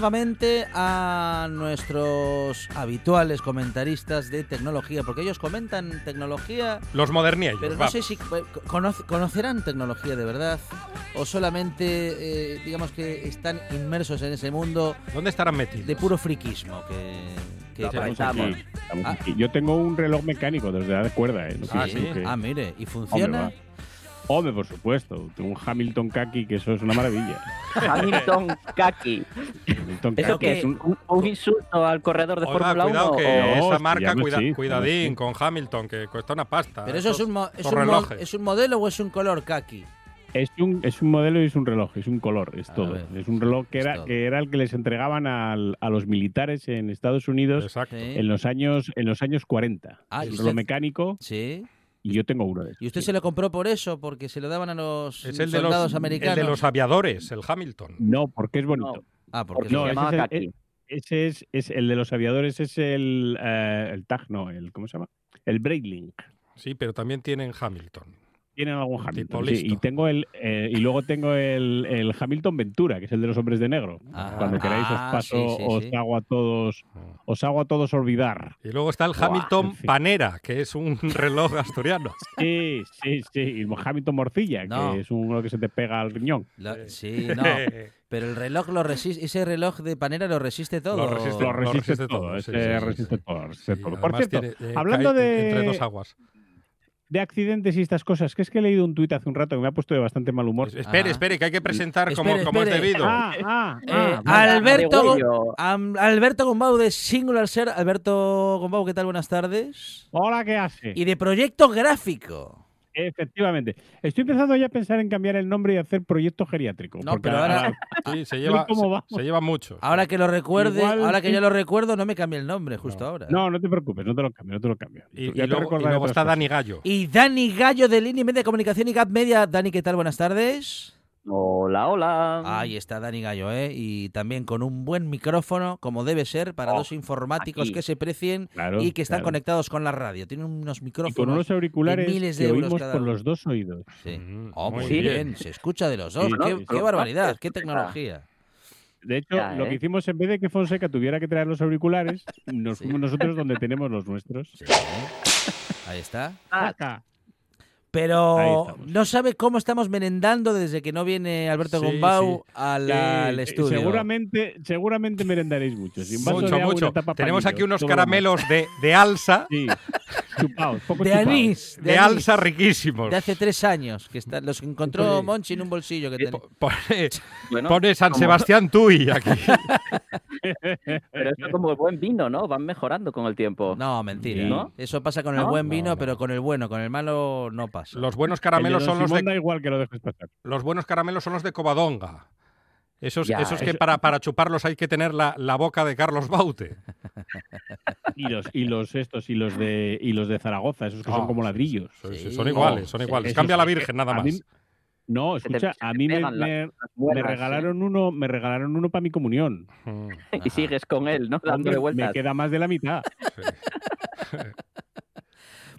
Nuevamente a nuestros habituales comentaristas de tecnología, porque ellos comentan tecnología, Los moderniellos, pero no vamos. sé si eh, conoce- conocerán tecnología de verdad o solamente, eh, digamos que están inmersos en ese mundo ¿Dónde estarán metidos? de puro friquismo que, que aquí, Ah. Yo tengo un reloj mecánico desde la cuerda, ¿eh? No Ah, sí. que- Ah, mire, ¿y Hombre, funciona? va. Hombre, por supuesto. Tengo un Hamilton Kaki, que eso es una maravilla. Hamilton Kaki. Hamilton ¿Eso Kaki qué es es? un- ¿Un, un insulto al corredor de Fórmula 1? cuidado que No, esa marca, cuida- así, cuidadín sí. con Hamilton, que cuesta una pasta. Pero eso es un, es, un. ¿es un modelo o es un color kaki? Es un, es un modelo y es un reloj, es un color, es A todo. ver, es un reloj que era, que era el que les entregaban al- a los militares en Estados Unidos Exacto. En los años en los años 40. Ah, es ¿y un usted- reloj mecánico Sí. Y yo tengo uno de esos. ¿Y usted sí. se lo compró por eso? ¿Porque se lo daban a los Es el de, soldados los, el americanos? de los aviadores, el Hamilton. No, porque es bonito. Ah, porque Porque es No, se ese llamaba es el- Kaki. Ese es, es el de los aviadores, es el, eh, el TAG, no, el, ¿cómo se llama? El Breitling. Sí, pero también tienen Hamilton. Tienen algún Hamilton. sí, y tengo el eh, y luego tengo el, el Hamilton Ventura, que es el de los hombres de negro. Ajá. Cuando queráis os Ah, paso, sí, sí, os sí. hago a todos, os hago a todos olvidar. Y luego está el Hamilton en fin. Panera, que es un reloj asturiano. Sí, sí, sí. Y el Hamilton Morcilla, No. que es uno que se te pega al riñón. Sí, no. Pero el reloj lo resiste, ese reloj de panera lo resiste todo. Lo resiste, Lo lo resiste, todo, todo, ese sí, sí, sí, resiste sí. todo, resiste Sí, todo. Por cierto, tiene, eh, hablando de- Entre dos aguas. De accidentes y estas cosas, que es que he leído un tuit hace un rato que me ha puesto de bastante mal humor. Espere, Ah. espere, que hay que presentar como, Espere, como es debido. Ah, ah, Eh, ah. Alberto, Alberto Gombau de Singular Ser. Alberto Gombau, ¿qué tal? Buenas tardes. Hola, ¿qué hace? Y de Proyecto Gráfico. Efectivamente. Estoy empezando ya a pensar en cambiar el nombre y hacer proyecto geriátrico. No, pero ahora- Sí, se lleva, ¿Cómo se, vamos? se lleva mucho. Ahora que lo recuerde, Igual ahora que sí. yo lo recuerdo, no me cambie el nombre justo ahora. No, no te preocupes, no te lo cambio, no te lo cambio. Y, luego, y está cosas. Dani Gallo. Y Dani Gallo de Línea Media de Comunicación y Gap Media. Dani, ¿qué tal? Buenas tardes. Hola, hola. Ahí está Dani Gallo, ¿eh? Y también con un buen micrófono, como debe ser, para Oh, dos informáticos aquí. que se precien Claro, y que están claro. conectados con la radio. Tienen unos Y micrófonos. con unos auriculares miles de que euros oímos cada por uno. los dos oídos. Sí. Mm, Oh, muy bien. bien. se escucha de los dos. Sí, qué, ¿no? qué Los barbaridad, qué tecnología. De hecho, Ya, lo ¿eh? que hicimos en vez de que Fonseca tuviera que traer los auriculares, nos Sí. fuimos nosotros donde tenemos los nuestros. Sí. Ahí está. Ah, Pero no sabe cómo estamos merendando desde que no viene Alberto Sí, Gombau al, Eh, al eh, estudio. Seguramente, seguramente merendaréis mucho. Sin Mucho, mucho. Tenemos aquí unos caramelos de, de demás. Sí, poco De chupaos. anís. de anís, alsa riquísimos. De hace tres años. que está- Los encontró Sí. Monchi en un bolsillo que tenía. Po- Pone, bueno, pone San como- Sebastián Tuy aquí. Pero esto como el buen vino, ¿no? Van mejorando con el tiempo. No, mentira. Sí. ¿No? Eso pasa con el buen vino, No, no. pero con el bueno, con el malo no pasa. Los buenos El de caramelos son los Simón de da igual que lo dejes pasar. los buenos caramelos son los de Covadonga. Esos, Ya, esos que eso- para, para chuparlos hay que tener la, la boca de Carlos Baute. Y los, y los estos, y los de y los de Zaragoza, esos que Ah, son como sí, ladrillos. Son, Sí. son iguales, son iguales. Cambia la eh, Virgen nada más. mí- No, escucha, a mí me, me- me regalaron uno, me regalaron uno para mi comunión. Mm. Y sigues con él, ¿no? Dándole me vueltas. queda más de la mitad. sí.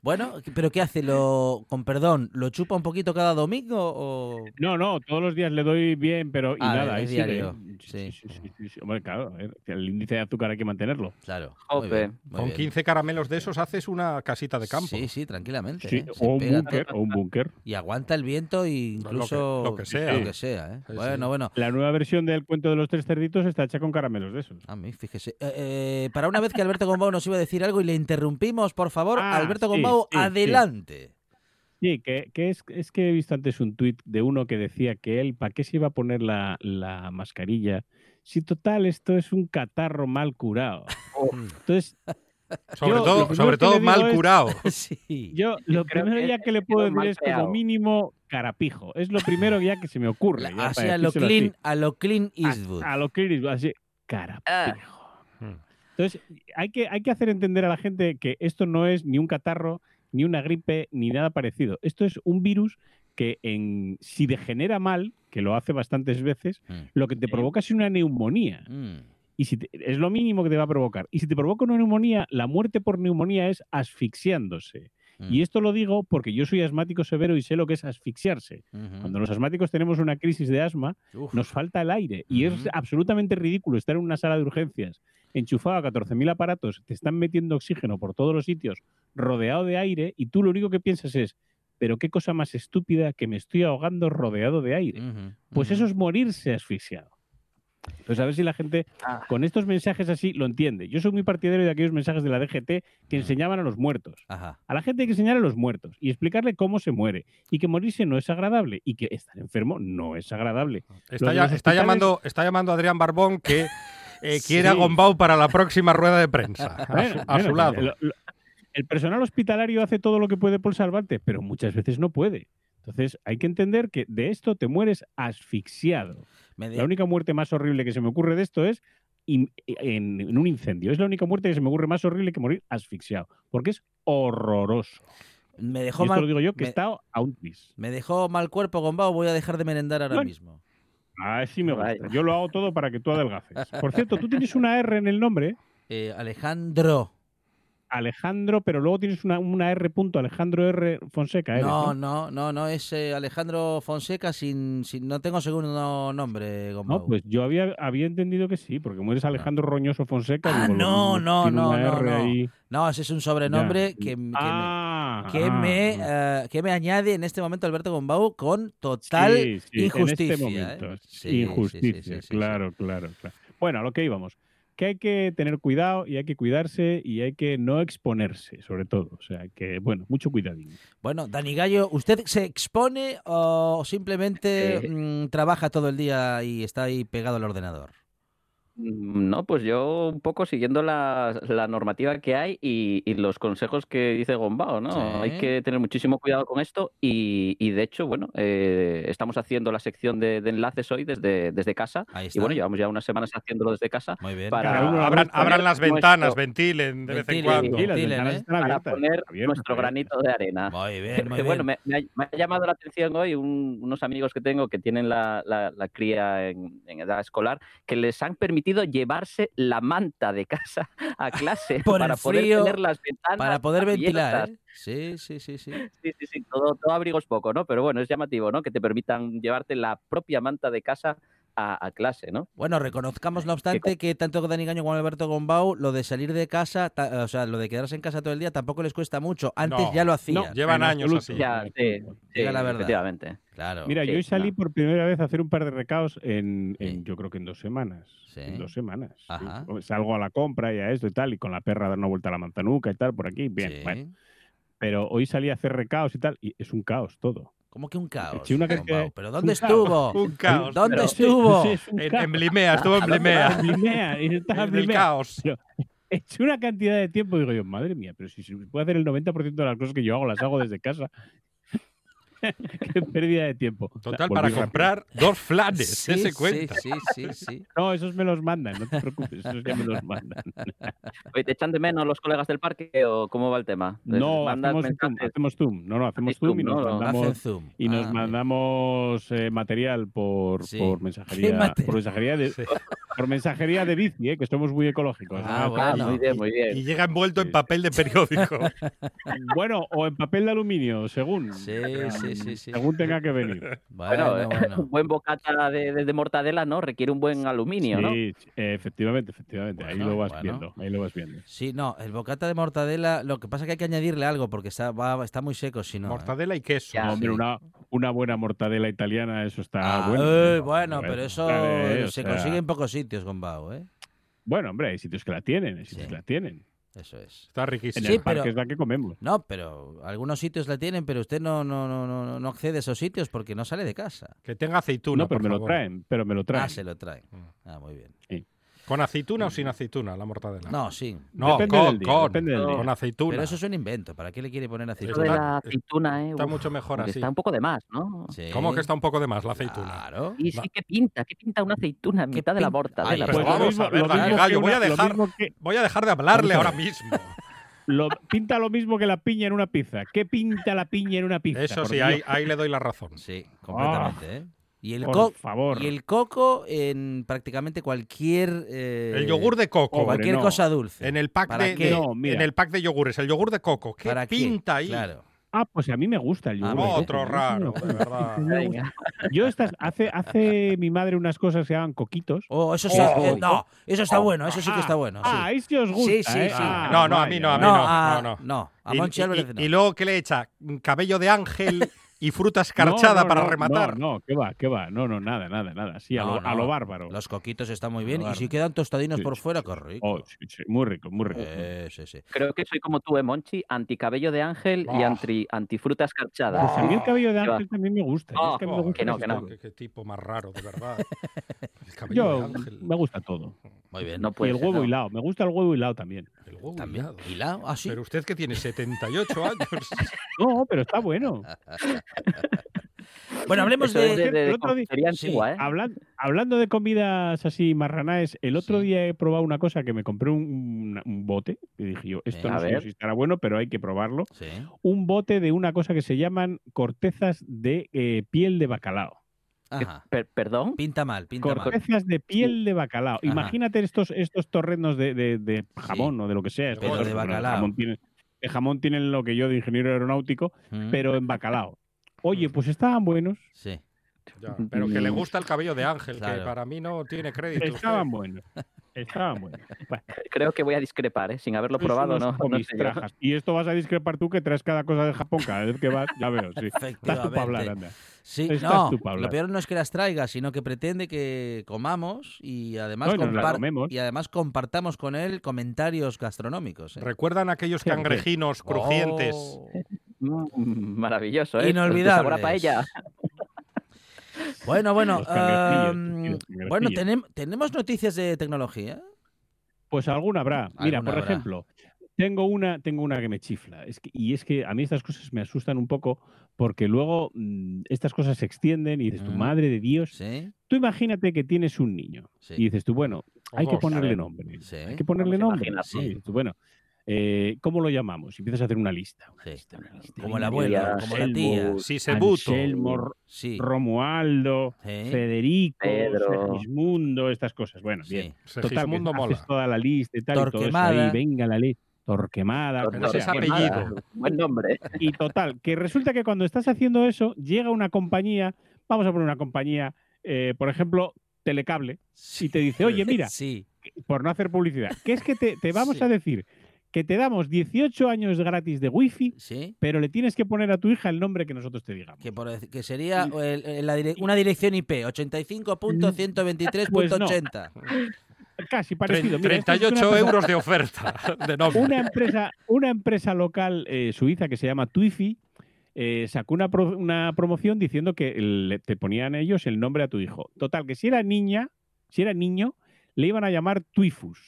Bueno, pero ¿qué hace? Lo, con perdón, ¿lo chupa un poquito cada domingo o...? No, no, todos los días le doy bien, pero y Ah, nada, es ahí sigue. Sí, Sí. sí, sí, sí, sí. Hombre, claro, el índice de azúcar hay que mantenerlo. Claro. Muy bien, muy Con bien. 15 caramelos de esos haces una casita de campo. Sí, sí, tranquilamente. Sí, ¿eh? O un búnker, o un búnker. Y aguanta el viento e incluso lo que sea. lo que sea, ¿eh? Sí, Bueno, sí. bueno. La nueva versión del cuento de los tres cerditos está hecha con caramelos de esos. A mí, fíjese. Eh, eh, para una vez que Alberto Gombau nos iba a decir algo y le interrumpimos, por favor, Ah, Alberto sí, Gombau, sí, sí. adelante. Sí, que, que es, es que he visto antes un tuit de uno que decía que él, ¿para qué se iba a poner la, la mascarilla? Si total, esto es un catarro mal curado. Entonces, Sobre Yo, lo todo, primero sobre todo mal es- curado. sí. yo lo creo primero que ya que le puedo decir es como mínimo carapijo. Es lo primero ya que se me ocurre. La- ya así para a lo clean, así. a lo clean A- Eastwood. A, lo Clint Eastwood, así, carapijo. Mm. Entonces, hay que, hay que hacer entender a la gente que esto no es ni un catarro, ni una gripe, ni nada parecido. Esto es un virus que en, si degenera mal, que lo hace bastantes veces, Mm. lo que te provoca es una neumonía. Mm. Y si te- es lo mínimo que te va a provocar. Y si te provoca una neumonía, la muerte por neumonía es asfixiándose. Mm. Y esto lo digo porque yo soy asmático severo y sé lo que es asfixiarse. Cuando los asmáticos tenemos una crisis de asma, Uf. nos falta el aire. Y es absolutamente ridículo estar en una sala de urgencias enchufado a 14.000 aparatos, te están metiendo oxígeno por todos los sitios, rodeado de aire, y tú lo único que piensas es, pero qué cosa más estúpida que me estoy ahogando rodeado de aire. Pues eso es morirse asfixiado. Entonces, a ver si la gente Ah. con estos mensajes así lo entiende. Yo soy muy partidario de aquellos mensajes de la DGT que enseñaban a los muertos. Ajá. A la gente hay que enseñar a los muertos y explicarle cómo se muere y que morirse no es agradable y que estar enfermo no es agradable. Está, ya- está hospitales- llamando, está llamando Adrián Barbón que eh, quiere a. Gombau para la próxima rueda de prensa. A, Bueno, su, a su bueno, lado. El, lo- el personal hospitalario hace todo lo que puede por salvarte, pero muchas veces no puede. Entonces hay que entender que de esto te mueres asfixiado. La única muerte más horrible que se me ocurre de esto es in- en, en un incendio. Es la única muerte que se me ocurre más horrible que morir asfixiado, porque es horroroso. me Y dejó esto mal. lo digo yo que me- he estado a un tris. Me dejó mal cuerpo, Gombao. Voy a dejar de merendar ahora Bueno. mismo. Así me gusta. Vaya. Yo lo hago todo para que tú adelgaces. Por cierto, tú tienes una R en el nombre, Eh, Alejandro. Alejandro, pero luego tienes una, una R punto, Alejandro R Fonseca. eres, No, ¿no? no, no, es eh, Alejandro Fonseca sin, sin. No tengo segundo nombre, Gombau. No, pues yo había, había entendido que sí, porque como eres Alejandro Roñoso Fonseca. Ah, digo, no, no, no, no, no. No, ese es un sobrenombre Ya. que, que me- Ah, que, ah, me, ah. eh, que me añade en este momento Alberto Gombau con total Sí, sí, injusticia. En este momento. ¿eh? Sí, Injusticia, sí, sí, claro, claro, claro. Bueno, a lo que íbamos. Que hay que tener cuidado y hay que cuidarse y hay que no exponerse, sobre todo. O sea, que, bueno, mucho cuidadín. Bueno, Dani Gallo, ¿usted se expone o simplemente Eh. mm, trabaja todo el día y está ahí pegado al ordenador? Mm, No, pues yo un poco siguiendo la, la normativa que hay y, y los consejos que dice Gombao, ¿no? Sí. Hay que tener muchísimo cuidado con esto y, y de hecho, bueno, eh, estamos haciendo la sección de, de enlaces hoy desde, desde casa Ahí está. y bueno, llevamos ya unas semanas haciéndolo desde casa Muy bien. para- Cada uno abran, las nuestro- ventanas, ventilen de vez en cuando. Ventilen, ¿eh? para poner nuestro granito de arena. Muy bien, Que, muy bueno, bien. me, me ha, me ha llamado la atención hoy un- unos amigos que tengo que tienen la, la- la cría en, en edad escolar, que les han permitido llevarse la manta de casa a clase Por para poder frío, tener las ventanas Para poder ventilar. ¿eh? Sí, sí, sí, sí. Sí, sí, sí, todo, todo abrigo es poco, ¿no? Pero bueno, es llamativo, ¿no? Que te permitan llevarte la propia manta de casa a, a clase, ¿no? Bueno, reconozcamos no obstante que tanto Dani Gaño como Alberto Gombau, lo de salir de casa, ta- o sea, lo de quedarse en casa todo el día tampoco les cuesta mucho. Antes No, ya lo no, hacían. Llevan En años absoluto. así. Ya, sí, la verdad. efectivamente. Claro. Mira, Sí, yo hoy salí no. por primera vez a hacer un par de recaos en, en, Sí. yo creo que en dos semanas. Sí. En dos semanas. sí. Ajá. Salgo a la compra y a esto y tal, y con la perra dar una vuelta a la manzanuca y tal, por aquí, bien. Sí. Bueno. Pero hoy salí a hacer recaos y tal, y es un caos todo. ¿Cómo que un caos? Sí, una cantidad- ¿Pero dónde un caos. estuvo? Un caos. ¿Dónde pero- estuvo? Sí, es un En, Blimea, estuvo en Blimea. En Blimea, y estaba en En el Blimea. caos. He hecho una cantidad de tiempo, digo yo, madre mía, pero si se puede hacer el 90% de las cosas que yo hago, las hago desde casa. Qué pérdida de tiempo. O sea, Total, para rápido. comprar dos flanes, Sí, sí, cuenta. sí, sí, sí. No, esos me los mandan, no te preocupes, esos ya me los mandan. Oye, ¿Te echan de menos los colegas del parque o cómo va el tema? ¿Les No, hacemos zoom, hacemos zoom. No, no, hacemos zoom y nos ¿no? Hacen mandamos, zoom. y nos Ah, mandamos eh, material por, Sí. por mensajería, mate- por mensajería de, Sí. por mensajería de bici, ¿eh? que somos muy ecológicos. Ah, Ah, bueno. muy bien, muy bien. Y llega envuelto en papel de periódico. Bueno, o en papel de aluminio, según. Sí, sí, sí, sí. Según tenga que venir. Bueno, Bueno, eh, bueno. un buen bocata de, de- de mortadela, ¿no? Requiere un buen aluminio, ¿no? Sí, eh, efectivamente, efectivamente. ahí lo vas bueno. viendo. Ahí lo vas viendo. Sí, no, el bocata de mortadela, lo que pasa es que hay que añadirle algo porque está, va- está muy seco, si no. ¿eh? Mortadela y queso. Ya, Hombre, sí. una, una buena mortadela italiana, eso está Ah, bueno. eh, ¿no? bueno, pero eso eh, o se sea, consigue en pocos sitios con Bao, ¿eh? Bueno, hombre, hay sitios que la tienen, hay sitios Sí. que la tienen. Eso es. Está En riquísimo. Sí, el parque pero- es la que comemos. No, pero algunos sitios la tienen, pero usted no, no, no, no, no accede a esos sitios porque no sale de casa. Que tenga aceituna, no, pero por me lo traen, pero me lo traen. Ah, se lo traen. Ah, muy bien. ¿Con aceituna o sin aceituna la mortadela? No, sí. No, Depende con, del día, con, depende del con día. aceituna. Pero eso es un invento. ¿Para qué le quiere poner aceituna? Está- la aceituna, ¿eh? Está Uf, mucho mejor así. Está un poco de más, ¿no? Sí. ¿Cómo que está un poco de más la aceituna? Claro. Y sí que pinta, que pinta una aceituna en ¿Qué mitad de la mortadela. Pues vamos a ver, Gallo, voy a dejar- que- Voy a dejar de hablarle ahora mismo. lo- pinta lo mismo que la piña en una pizza. ¿Qué pinta la piña en una pizza? Eso sí, ahí le doy la razón. Sí, completamente, ¿eh? Y el, Por co- favor. y el coco en prácticamente cualquier... eh, El yogur de coco. Cualquier no. cosa dulce. En el pack ¿Para de, No, en el pack de yogures, el yogur de coco. ¿Qué ¿Para qué? pinta ahí? Claro. Ah, pues a mí me gusta el Ah, yogur. Otro ¿eh? raro, de verdad. Yo estas, hace, hace mi madre unas cosas que se llaman coquitos. Oh, eso sí. Oh, eh, oh, no, eso está bueno. Eso sí que está bueno. sí. Ah, ahí sí os gusta. Sí, sí, ¿eh? sí. Ah, No, no, a mí no, a mí no, no, a, no, no, a Y- Monchi y, Álvarez y- no. y luego que le echa cabello de ángel y fruta escarchada No, no, para no, rematar. No, no, qué va, qué va. No, no, nada, nada, nada. Sí, a, No, lo, a lo bárbaro. Los coquitos están muy bien. Y si quedan tostadinos Sí, por sí, fuera, qué rico. Oh, sí, sí, muy rico, muy rico. Eh, sí, sí. Creo que soy como tú, ¿eh, Monchi? Anticabello de ángel y anti, antifruta escarchada. Pues a mí el cabello de ángel también me gusta. Yo es que me Oh, gusta que no, que no. Qué, qué tipo más raro, de verdad. El cabello Yo de ángel. me gusta todo. Muy bien. No Y puede el ser, huevo ¿no? hilado. Me gusta el huevo hilado también. El huevo También. hilado. ¿Hilado? Ah, sí. Pero usted que tiene 78 años. No, pero está bueno. Bueno, hablemos de... de, de, el otro día- confitería sí, antigua, ¿eh? Hablan- hablando de comidas así marranaes, el otro Sí. día he probado una cosa que me compré un, un- un bote. Y dije yo, esto no A sé si estará bueno, pero hay que probarlo. Sí. Un bote de una cosa que se llaman cortezas de eh, piel de bacalao. Ajá. Per- ¿Perdón? Pinta mal, pinta mal. Cortezas de piel de bacalao. Ajá. Imagínate estos, estos torrenos de, de- de jamón o de lo que sea. Pero estos- de bacalao. jamón tienen, de jamón tienen lo que yo de ingeniero aeronáutico, Mm, pero en bacalao. Oye, pues estaban buenos. Sí. Ya, pero que le gusta el cabello de ángel, Claro. que para mí no tiene crédito. Estaban buenos. Estaban buenos. Bueno, Creo que voy a discrepar, ¿eh? Sin haberlo probado, no, sé. Y esto vas a discrepar tú que traes cada cosa de Japón cada vez que vas. Ya veo, sí. Estás tú para hablar, anda. Sí, no, lo peor no es que las traiga, sino que pretende que comamos y además, No, y además compartamos con él comentarios gastronómicos. ¿eh? ¿Recuerdan aquellos cangrejinos crujientes? Oh. Mm, maravilloso, ¿eh? Inolvidables. Sabor a paella. Bueno, bueno, cangrejillos. bueno, tenem- tenemos noticias de tecnología. Pues alguna habrá. Mira, Alguna por habrá. ejemplo, tengo una, tengo una que me chifla. Es que- y es que a mí estas cosas me asustan un poco porque luego mm, estas cosas se extienden y dices, tu Mm. madre de Dios. Sí, Tú imagínate que tienes un niño sí. y dices tú, bueno, hay que ponerle nombre. Sí. Hay que ponerle nombre. imaginarlo. ¿no? Y dices tú, bueno, eh, ¿cómo lo llamamos? Y empiezas a hacer una lista. Una Sí. lista, una lista. Como abuelo, María, como la tía. Buto. Anselmo, Sí, Romualdo, sí, Federico. Segismundo, estas cosas. Bueno, bien. sí. Total, que haces mola. toda la lista y tal, y todo eso Torquemada. ahí, venga la ley. Torquemada, Tor- como Ese es. Torquemada. apellido. Buen nombre. Y total, que resulta que cuando estás haciendo eso, llega una compañía, vamos a poner una compañía, eh, por ejemplo, Telecable, y te dice, oye, mira, Sí, por no hacer publicidad, que es que te, te vamos Sí. a decir que te damos 18 años gratis de wifi, sí. pero le tienes que poner a tu hija el nombre que nosotros te digamos. Que, por, dec- que sería el- el- la dire- una dirección IP, 85.123.80. Casi parecido. Mira, esto es una 38 empresa- euros de oferta de nombre. Una empresa, una empresa local eh, suiza que se llama Twifi eh, sacó una, pro- una promoción diciendo que le- te ponían ellos el nombre a tu hijo. Total, que si era niña, si era niño, le iban a llamar Twifus.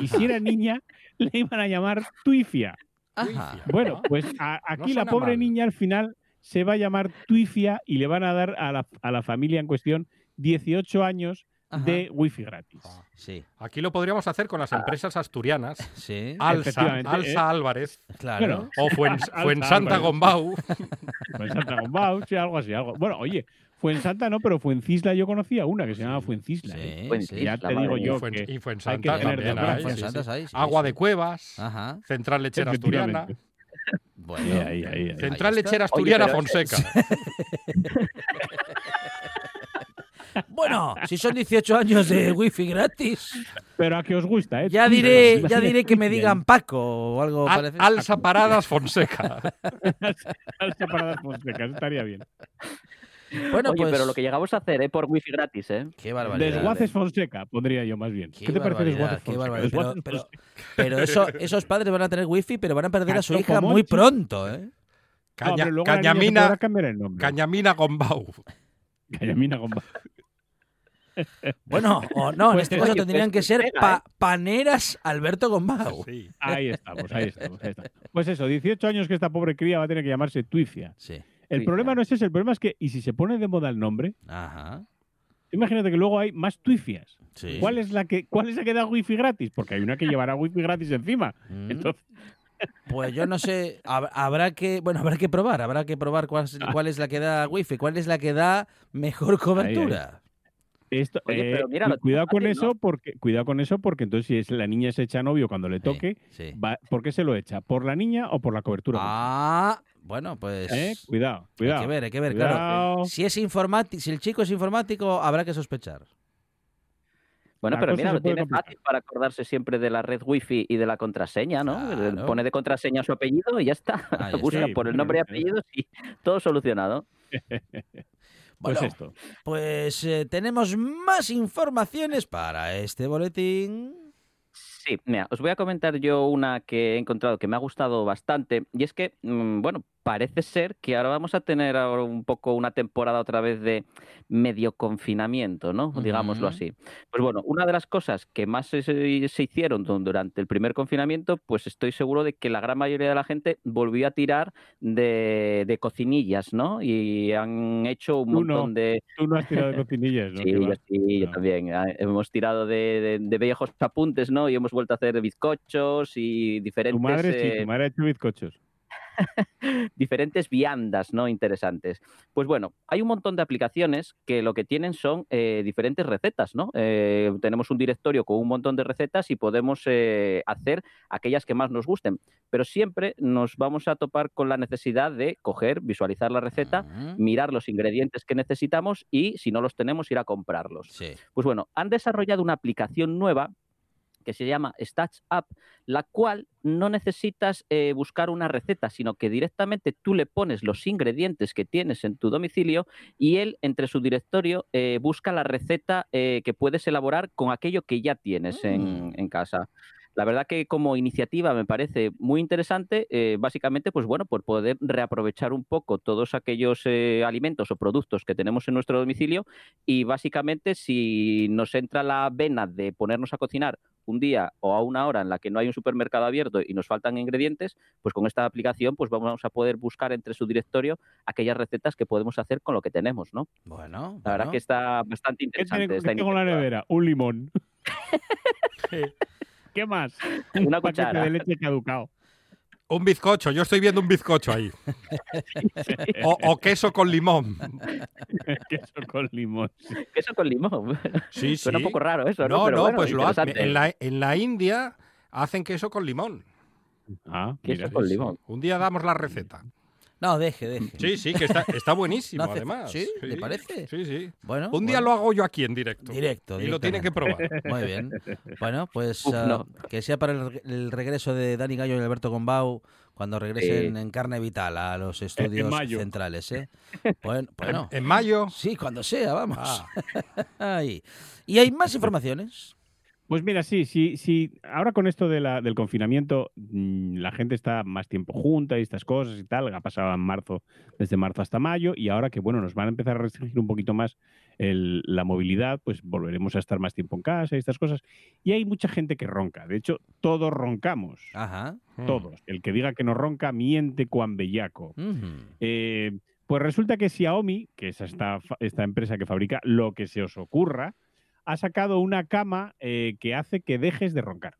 Y si era niña, le iban a llamar Twifia. Ajá. Bueno, pues a- aquí la pobre mal. niña al final se va a llamar Twifia y le van a dar a la, a la familia en cuestión 18 años Ajá. de wifi gratis. Ah. Sí, Aquí lo podríamos hacer con las empresas asturianas. sí, Alsa, Efectivamente, Alsa ¿eh? Álvarez claro. Bueno, o Fuensanta. Gombau. Pues Santa Gombau, sí, algo así, algo. Bueno, oye, Fuensanta no, pero Fuencisla yo conocía una que se llamaba Fuencisla. ¿eh? Sí, Pues sí. Ya te digo yo Fuen- que y hay que Fuensanta tener también de hay, todo. sí, Fuensantas sí. hay, sí, Agua de Cuevas, Ajá. Central Lechera Asturiana. Bueno, Ahí, ahí, ahí, ahí. Central. Lechera Asturiana Fonseca. Bueno, si son 18 años de wifi gratis, Pero a que os gusta, ¿eh? ya diré, ya diré que me digan Paco o algo Al- parecido. Alsa Paradas Fonseca. Salsa para las Fonsecas, estaría bien. Bueno, Oye, pues pero lo que llegamos a hacer, ¿eh? Por wifi gratis, ¿eh? Qué barbaridad. Desguaces Fonseca, pondría yo más bien. Qué, ¿Qué, te parece Desguaces qué Fonseca? barbaridad. Pero, pero- pero eso, esos padres van a tener wifi, pero van a perder a su hija muy pronto, ¿eh? No, Caña- pero se Cañamina, podrá cambiar el nombre. Cañamina Gombau. Cañamina Gombau. Bueno, o no, en Pues, este caso tendrían que ser pa- paneras Alberto Gombau. Sí. Ahí estamos, ahí estamos, ahí estamos. Pues eso, 18 años que esta pobre cría va a tener que llamarse Twifia. Sí. El problema no es ese, el problema es que, y si se pone de moda el nombre, Ajá. imagínate que luego hay más Twifias. Sí. ¿Cuál es la que cuál es la que da wifi gratis? Porque hay una que llevará wifi gratis encima. Mm. Entonces, Pues yo no sé, hab- habrá que, bueno, habrá que probar, habrá que probar cuál, es- cuál es la que da wifi, cuál es la que da mejor cobertura. esto, Oye, eh, pero mira, cuidado con fácil, eso ¿no? porque cuidado con eso porque entonces si es la niña se echa novio cuando le Sí, toque, Sí. va- ¿por qué se lo echa? ¿Por la niña o por la cobertura? Ah, bueno, pues. ¿Eh? Cuidado, cuidado. Hay que ver, hay que ver, claro. Si es informático, si el chico es informático, habrá que sospechar. Bueno, La pero mira, lo tiene complicar. fácil para acordarse siempre de la red wifi y de la contraseña, ¿no? Claro. Pone de contraseña su apellido y ya está. Está. Busca Sí, por el nombre y básicamente, apellido y todo solucionado. Pues esto. Pues eh, tenemos más informaciones para este boletín. Sí, mira, os voy a comentar yo una que he encontrado que me ha gustado bastante y es que, mm, bueno, parece ser que ahora vamos a tener ahora un poco una temporada otra vez de medio confinamiento, ¿no? Digámoslo así. Pues bueno, una de las cosas que más se, se hicieron du- durante el primer confinamiento, pues estoy seguro de que la gran mayoría de la gente volvió a tirar de, de cocinillas, ¿no? Y han hecho un Tú no. montón de, Tú no has tirado de cocinillas, ¿no? Sí, ¿Qué yo No. también. Ah, Hemos tirado de, de- de viejos apuntes, ¿no? Y hemos vuelto a hacer bizcochos y diferentes, Tu madre sí, eh, tu madre ha hecho bizcochos. diferentes viandas, ¿no? Interesantes. Pues bueno, hay un montón de aplicaciones que lo que tienen son eh, diferentes recetas, ¿no? Eh, tenemos un directorio con un montón de recetas y podemos eh, hacer aquellas que más nos gusten. Pero siempre nos vamos a topar con la necesidad de coger, visualizar la receta, Mm, mirar los ingredientes que necesitamos y, si no los tenemos, ir a comprarlos. Sí. Pues bueno, han desarrollado una aplicación nueva que se llama Stats App, la cual no necesitas eh, buscar una receta, sino que directamente tú le pones los ingredientes que tienes en tu domicilio y él, entre su directorio, eh, busca la receta eh, que puedes elaborar con aquello que ya tienes en, Mm. en casa. La verdad que como iniciativa me parece muy interesante, eh, básicamente, pues bueno, por poder reaprovechar un poco todos aquellos eh, alimentos o productos que tenemos en nuestro domicilio y básicamente si nos entra la vena de ponernos a cocinar un día o a una hora en la que no hay un supermercado abierto y nos faltan ingredientes, pues con esta aplicación pues vamos a poder buscar entre su directorio aquellas recetas que podemos hacer con lo que tenemos, ¿no? Bueno. La verdad que está bastante ¿Qué, interesante. tiene- esta qué tengo en la nevera? Un limón. ¿Qué más? Una Un cuchara. de leche caducado. Un bizcocho, yo estoy viendo un bizcocho ahí. O, o queso con limón. Queso con limón. Queso con limón. Sí, sí. Suena un poco raro eso, ¿no? No, Pero no, bueno, pues lo hacen. En la, en la India hacen queso con limón. Ah, Queso mira. con limón. Un día damos la receta. No, deje, deje. Sí, sí, que está, está buenísimo, No hace- además. ¿sí? ¿Le parece? Sí, sí. Bueno, Un día bueno. lo hago yo aquí en directo. Directo, Y lo tiene que probar. Muy bien. Bueno, pues Uf, ah, no. que sea para el, el regreso de Dani Gallo y Alberto Gombau cuando regresen en carne vital a los estudios centrales. ¿eh? Bueno, bueno. En mayo. Sí, cuando sea, vamos. Ah, Ahí. Y hay más informaciones. Pues mira, sí, sí, sí. Ahora con esto de la- del confinamiento, mm, la gente está más tiempo junta y estas cosas y tal. Ha pasado en marzo, desde marzo hasta mayo, y ahora que bueno, nos van a empezar a restringir un poquito más el- la movilidad, pues volveremos a estar más tiempo en casa y estas cosas. Y hay mucha gente que ronca. De hecho, todos roncamos. Ajá. Todos. El que diga que no ronca, miente cuan bellaco. Eh, pues resulta que Xiaomi, que es esta, esta empresa que fabrica lo que se os ocurra, ha sacado una cama eh, que hace que dejes de roncar.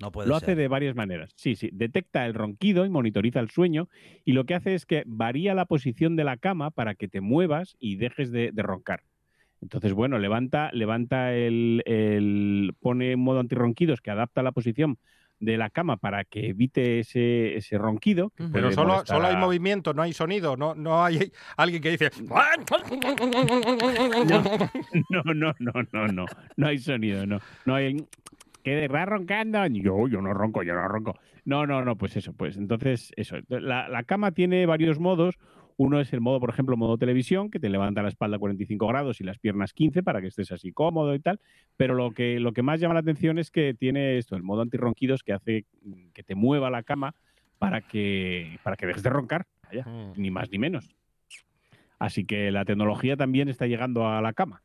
No puede Lo ser. hace de varias maneras. Sí, sí. Detecta el ronquido y monitoriza el sueño. Y lo que hace es que varía la posición de la cama para que te muevas y dejes de, de roncar. Entonces, bueno, levanta, levanta el, el- pone en modo antirronquidos que adapta la posición de la cama para que evite ese, ese ronquido. Pero solo, molestar solo hay movimiento, no hay sonido, no, no hay alguien que dice. No, no, no, no, no. No hay sonido, no. No hay. Que va roncando. Yo, yo no ronco, yo no ronco. No, no, no, pues eso, pues entonces, eso. La, la cama tiene varios modos. Uno es el modo, por ejemplo, modo televisión, que te levanta la espalda a 45 grados y las piernas 15 para que estés así cómodo y tal. Pero lo que, lo que más llama la atención es que tiene esto, el modo antirronquidos que hace mm, que te mueva la cama para que, para que dejes de roncar. Vaya, ni más ni menos. Así que la tecnología también está llegando a la cama.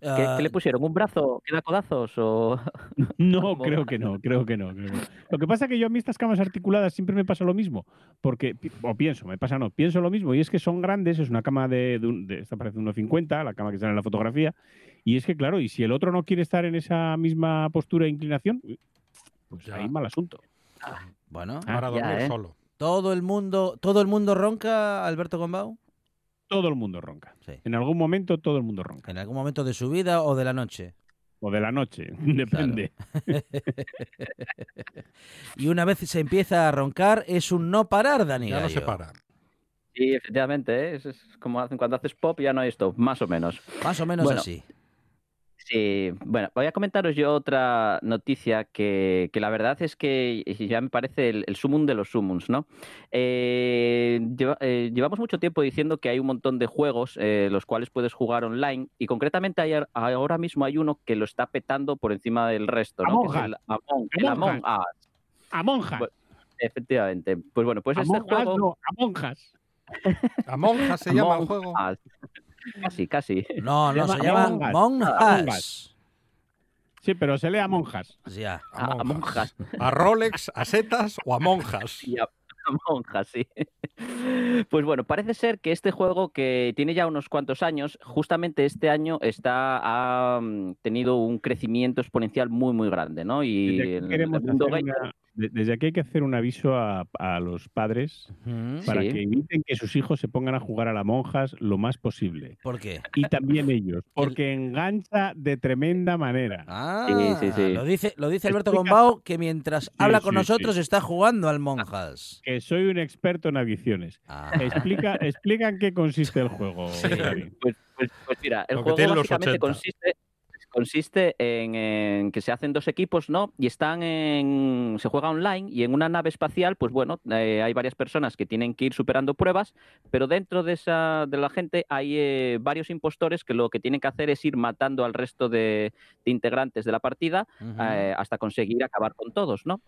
¿Qué, Ah, qué le pusieron? ¿Un brazo que da codazos? O... No, creo que no, creo que no, creo que no. Lo que pasa es que yo a mí estas camas articuladas siempre me pasa lo mismo, porque, o pienso, me pasa no, pienso lo mismo, y es que son grandes, es una cama de, de, un- de- esta parece 1,50, la cama que sale en la fotografía, y es que claro, y si el otro no quiere estar en esa misma postura e inclinación, pues Ya. ahí mal asunto. Bueno, Para ya, dormir ¿eh? solo. todo el mundo, todo el mundo ronca, Alberto Gombau. Todo el mundo ronca. Sí. En algún momento todo el mundo ronca. En algún momento de su vida o de la noche. O de la noche, depende. Y una vez se empieza a roncar, es un no parar, Dani. Ya no se para. Sí, efectivamente, ¿eh? es, como hacen cuando haces pop ya no hay stop, más o menos. Más o menos Bueno, así. Sí, bueno, voy a comentaros yo otra noticia que, que la verdad es que ya me parece el, el sumum de los sumums, ¿no? Eh, lleva- eh, llevamos mucho tiempo diciendo que hay un montón de juegos eh, los cuales puedes jugar online y concretamente hay, ahora mismo hay uno que lo está petando por encima del resto, ¿no? Among Que es el Among, el Among Among Us, A monjas. Bueno, efectivamente. Pues bueno, pues este juego... no, a monjas. A monjas se llama el Among juego. Us. Casi, casi. No, no, Se se llama monjas. Sí, pero se lee a monjas. Ya. A, a monjas. A Rolex, a setas o a monjas. Y a, a monjas, sí. Pues bueno, parece ser que este juego que tiene ya unos cuantos años, justamente este año está ha mm, tenido un crecimiento exponencial muy muy grande, ¿no? Y el- el mundo hacer gamer- una- de- desde aquí hay que hacer un aviso a, a los padres para Sí. que eviten que sus hijos se pongan a jugar a las monjas lo más posible. ¿Por qué? Y también ellos, porque engancha de tremenda manera. Ah, Sí, sí, sí. Lo dice, lo dice Alberto Explica- Gombao que mientras habla con sí, nosotros sí. está jugando al monjas. Que soy un experto en adicciones. Ah. Explica, explica en qué consiste el juego. Pues, pues- pues mira, el juego básicamente 80. consiste, consiste en, en que se hacen dos equipos, ¿no? Y están en. se juega online y en una nave espacial, pues bueno, eh, hay varias personas que tienen que ir superando pruebas, pero dentro de esa de la gente hay eh, varios impostores que lo que tienen que hacer es ir matando al resto de, de integrantes de la partida eh, hasta conseguir acabar con todos, ¿no?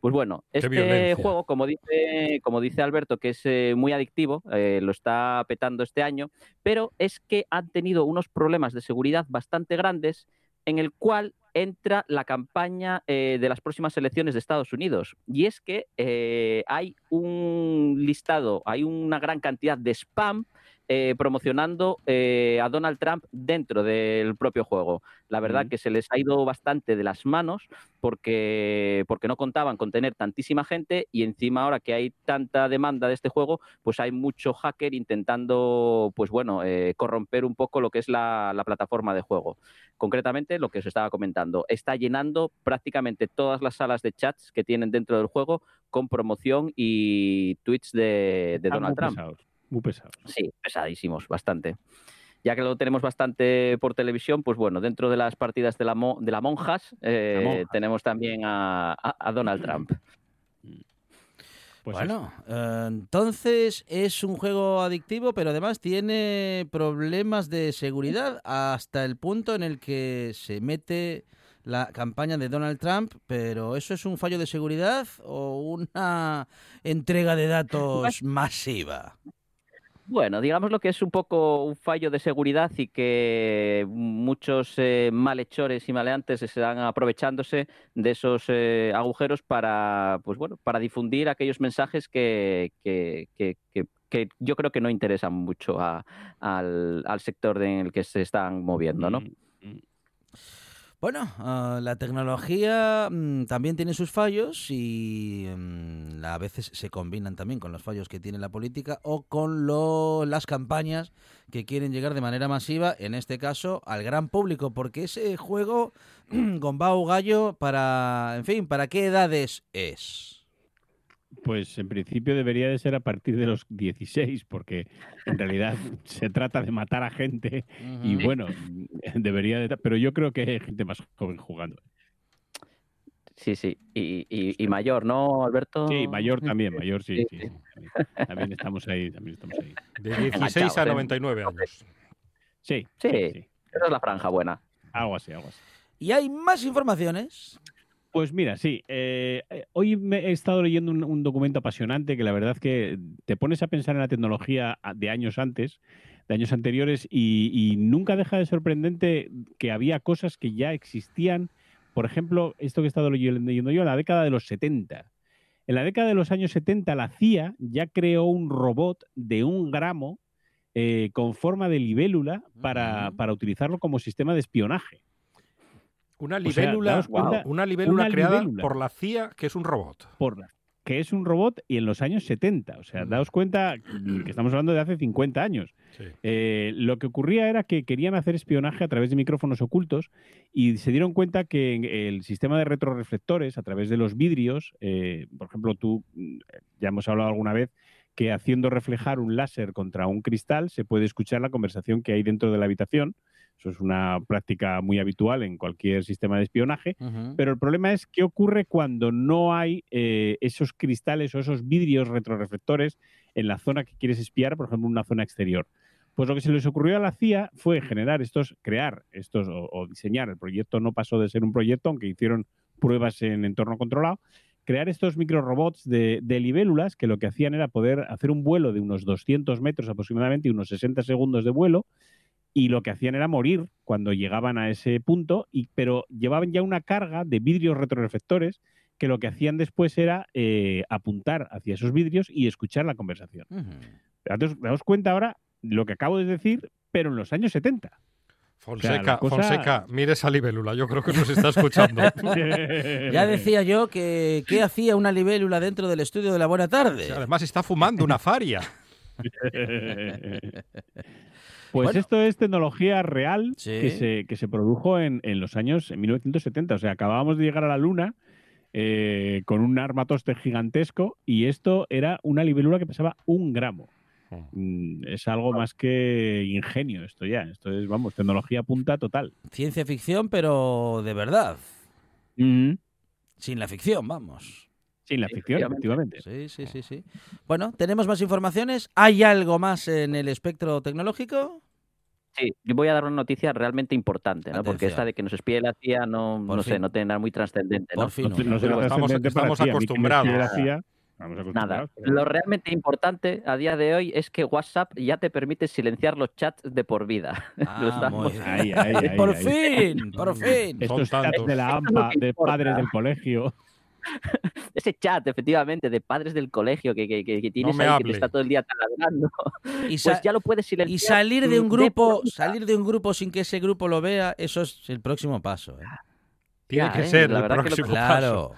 Pues bueno, este violencia. juego, como dice, como dice Alberto, que es eh, muy adictivo, eh, lo está petando este año, pero es que han tenido unos problemas de seguridad bastante grandes en el cual entra la campaña eh, de las próximas elecciones de Estados Unidos. Y es que eh, hay un listado, hay una gran cantidad de spam eh, promocionando eh, a Donald Trump dentro del propio juego. La verdad que se les ha ido bastante de las manos porque, porque no contaban con tener tantísima gente y encima ahora que hay tanta demanda de este juego, pues hay mucho hacker intentando, pues bueno, eh, corromper un poco lo que es la, la plataforma de juego. Concretamente, lo que os estaba comentando, está llenando prácticamente todas las salas de chats que tienen dentro del juego con promoción y tweets de, Donald Trump. pesados, muy pesados. Sí, pesadísimos, bastante. Ya que lo tenemos bastante por televisión, pues bueno, dentro de las partidas de la, mo- de la monjas, eh, La monjas. tenemos también a, a- a Donald Trump. Pues bueno, eh, entonces es un juego adictivo, pero además tiene problemas de seguridad hasta el punto en el que se mete la campaña de Donald Trump, pero ¿eso es un fallo de seguridad o una entrega de datos masiva? Bueno, digamos lo que es un poco un fallo de seguridad y que muchos eh, malhechores y maleantes están aprovechándose de esos eh, agujeros para, pues bueno, para difundir aquellos mensajes que, que- que- que- que yo creo que no interesan mucho a- al, al sector en el que se están moviendo, ¿no? Mm, mm. Bueno, ah, la tecnología mm, también tiene sus fallos y mm, a veces se combinan también con los fallos que tiene la política o con lo- las campañas que quieren llegar de manera masiva, en este caso al gran público, porque ese juego, Gombao Gallo, para, en fin, ¿para qué edades es? Pues en principio debería de ser a partir de los 16, porque en realidad se trata de matar a gente y bueno, debería de... Pero yo creo que hay gente más joven jugando. Sí, sí. Y, y- y mayor, ¿no, Alberto? Sí, mayor también, mayor sí, Sí. También, también estamos ahí, también estamos ahí. De 16 a Enganchados, ¿eh? 99 años. Sí, Sí. sí. Esa es la franja buena. Algo así, algo así. Y hay más informaciones. Pues mira, sí. eh, eh, hoy me he estado leyendo un, un documento apasionante que la verdad que te pones a pensar en la tecnología a- de años antes, de años anteriores, y, y nunca deja de sorprendente que había cosas que ya existían. Por ejemplo, esto que he estado leyendo yo en la década de los 70. En la década de los años 70, la CIA ya creó un robot de un gramo eh, con forma de libélula para, para utilizarlo como sistema de espionaje. Una O sea, libélula, una libélula una creada libélula. por la CIA, que es un robot. por la- que es un robot y en los años 70. O sea, Mm. daos cuenta que estamos hablando de hace 50 años. Sí. Eh, lo que ocurría era que querían hacer espionaje a través de micrófonos ocultos y se dieron cuenta que el sistema de retroreflectores, a través de los vidrios, eh, por ejemplo, tú, mm, ya hemos hablado alguna vez, que haciendo reflejar un láser contra un cristal se puede escuchar la conversación que hay dentro de la habitación. Eso es una práctica muy habitual en cualquier sistema de espionaje. Pero el problema es qué ocurre cuando no hay eh, esos cristales o esos vidrios retroreflectores en la zona que quieres espiar, por ejemplo, una zona exterior. Pues lo que se les ocurrió a la CIA fue generar estos, crear estos o, o diseñar. El proyecto no pasó de ser un proyecto, aunque hicieron pruebas en entorno controlado. Crear estos microrobots de, de libélulas que lo que hacían era poder hacer un vuelo de unos 200 metros aproximadamente y unos 60 segundos de vuelo y lo que hacían era morir cuando llegaban a ese punto, y, pero llevaban ya una carga de vidrios retroreflectores que lo que hacían después era eh, apuntar hacia esos vidrios y escuchar la conversación. Ujú. Daos, daos cuenta ahora lo que acabo de decir, pero en los años 70. Fonseca, cosa- Fonseca, mire esa libélula, yo creo que nos está escuchando. Ya decía yo que qué hacía una libélula dentro del estudio de la buena tarde. Además está fumando una faria. Pues Bueno. esto es tecnología real Sí. que, se, que se produjo en, en los años en 1970. O sea, acabábamos de llegar a la Luna eh, con un armatoste gigantesco y esto era una libélula que pesaba un gramo. Mm, Es algo más que ingenio esto ya. Esto es, vamos, tecnología punta total. Ciencia ficción, pero de verdad. Mm. Sin la ficción, vamos. Sin la ficción, efectivamente. efectivamente. Sí, sí, sí, sí. Bueno, ¿tenemos más informaciones? ¿Hay algo más en el espectro tecnológico? Sí, yo voy a dar una noticia realmente importante, ¿no? Porque esta de que nos espíe la CIA no, Por no fin. sé, no tiene nada muy trascendente, ¿no? Por fin. No, no una. será Estamos- acostumbrados. escribe la CIA, estamos Nada. pero- Lo realmente importante a día de hoy es que WhatsApp ya te permite silenciar los chats de por vida. Ah, Lo estamos- muy bien. Ahí, ahí, ahí, por ahí. fin, por fin. Chats tantos. de la es AMPA, de padres del colegio. Ese chat, efectivamente, de padres del colegio que, que, que- tienes ahí que te está todo el día taladrando, Y, pues ya lo puedes silenciar. y salir de un grupo, vida. salir de un grupo sin que ese grupo lo vea, eso es el próximo paso. ¿eh? Tiene Ya, que ¿eh? ser el que próximo paso. Claro.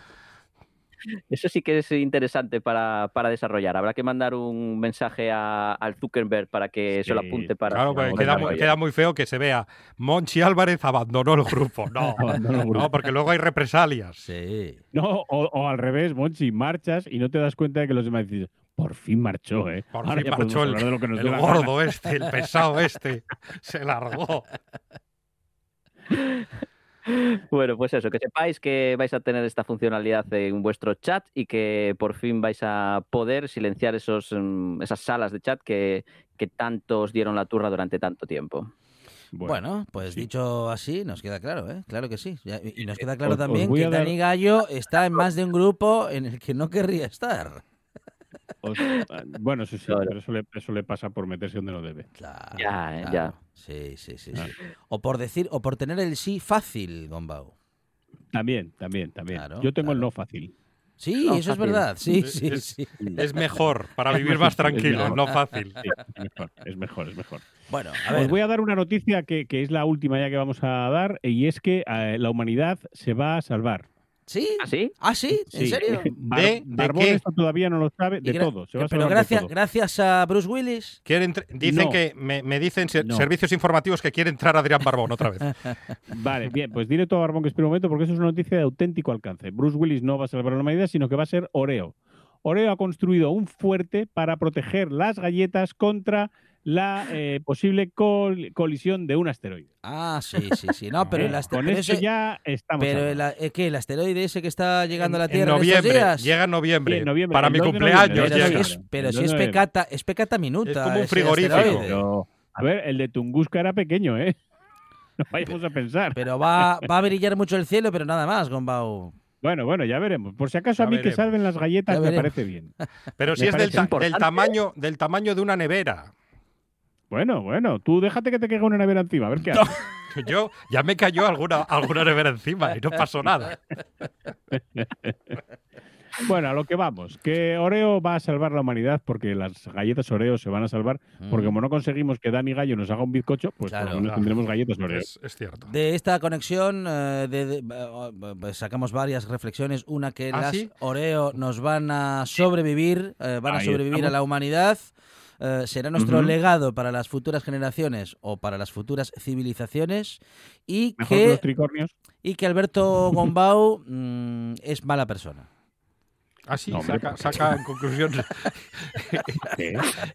Eso sí que es interesante para, para desarrollar. Habrá que mandar un mensaje a- al Zuckerberg para que se lo Sí, apunte para. Claro, su porque queda, muy- desarrollo. queda muy feo que se vea Monchi Álvarez abandonó el grupo. No, Abandonó el grupo. no, porque luego hay represalias. Sí. No, o, o al revés, Monchi, marchas y no te das cuenta de que los demás dicen, por fin marchó, ¿eh? Por Ahora fin marchó el, hablar de lo que nos dé el gordo este, el pesado este. Se largó. Bueno, pues eso, que sepáis que vais a tener esta funcionalidad en vuestro chat y que por fin vais a poder silenciar esos, mm, esas salas de chat que, que tanto os dieron la turra durante tanto tiempo. Bueno, pues sí. dicho así, nos queda claro, ¿eh? Claro que sí. Y nos queda claro Os- también que dar- Dani Gallo está en más de un grupo en el que no querría estar. Os- bueno, eso sí, Claro. pero eso le, eso le pasa por meterse donde no debe. Claro, Ya, eh, claro. ya. Sí, sí, sí, Claro. sí. O por decir, o por tener el sí fácil, Gombao. También, también, también. Claro, Yo tengo el no fácil. Sí, No, eso es verdad. Sí, Es- sí, es- sí. Es mejor para vivir más tranquilo, no fácil. Sí, es mejor, es mejor, es mejor. Bueno, a Os ver. voy a dar una noticia que, que es la última ya que vamos a dar, y es que eh, la humanidad se va a salvar. ¿Sí? ¿Ah, sí? ¿Ah, sí? ¿En Sí. serio? ¿De- de Barbón qué? esto todavía no lo sabe, de todo. Se va a Pero de gracias, todo. gracias a Bruce Willis. Quieren dicen No. que me, me dicen ser- No. servicios informativos que quiere entrar Adrián Barbón otra vez. Vale, bien, pues directo a Barbón que espera un momento porque eso es una noticia de auténtico alcance. Bruce Willis no va a salvar la humanidad, sino que va a ser Oreo. Oreo ha construido un fuerte para proteger las galletas contra la eh, posible col- colisión de un asteroide. Ah, sí, sí, sí. No, pero el, aste- Con eso ese- ya estamos. pero el, ¿qué? el asteroide ese que está llegando a la En Tierra en estos noviembre, días. llega en noviembre. Sí, en noviembre, Para mi 2 de cumpleaños pero si llega. es, pero si 2 es pecata, es pecata minuta. Es como un frigorífico. asteroide. Pero, a ver, el de Tunguska era pequeño, ¿eh? No vayamos a pensar. Pero va, va a brillar mucho el cielo, pero nada más, Gombau. Bueno, bueno, ya veremos. Por si acaso Ya a mí veremos. que salven las galletas me parece bien. Pero si Me es del, ta- del tamaño, del tamaño de una nevera. Bueno, bueno, tú déjate que te caiga una nevera encima, a ver qué haces. Yo ya me cayó alguna, alguna nevera encima y no pasó nada. Bueno, a lo que vamos, que Oreo va a salvar la humanidad porque las galletas Oreo se van a salvar, porque como no conseguimos que Dani Gallo nos haga un bizcocho, pues Claro. por lo menos Claro. tendremos galletas Oreo. Es, es cierto. De esta conexión eh, de- de- eh, pues sacamos varias reflexiones. Una que ¿Ah, las sí? Oreo nos van a sobrevivir, eh, van a sobrevivir a la humanidad. Eh, será nuestro legado para las futuras generaciones o para las futuras civilizaciones y Mejor que que, los tricornios. y que Alberto Gombau mm, es mala persona. Así No, hombre, saca, en conclusión.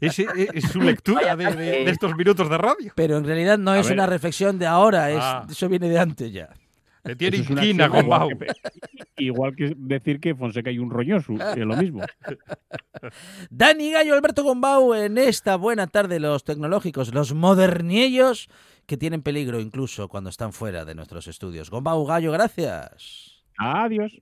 Es, es- es su lectura de, de- de estos minutos de radio. Pero en realidad no A es ver. una reflexión de ahora, es, Ah. eso viene de antes ya. Le tiene Eso es una inquina con Bau. igual que- Igual que decir que Fonseca hay un roñoso, que es lo mismo. Dani Gallo, Alberto Gombau, en esta buena tarde los tecnológicos, los moderniellos que tienen peligro incluso cuando están fuera de nuestros estudios. Gombau, Gallo, gracias. Adiós.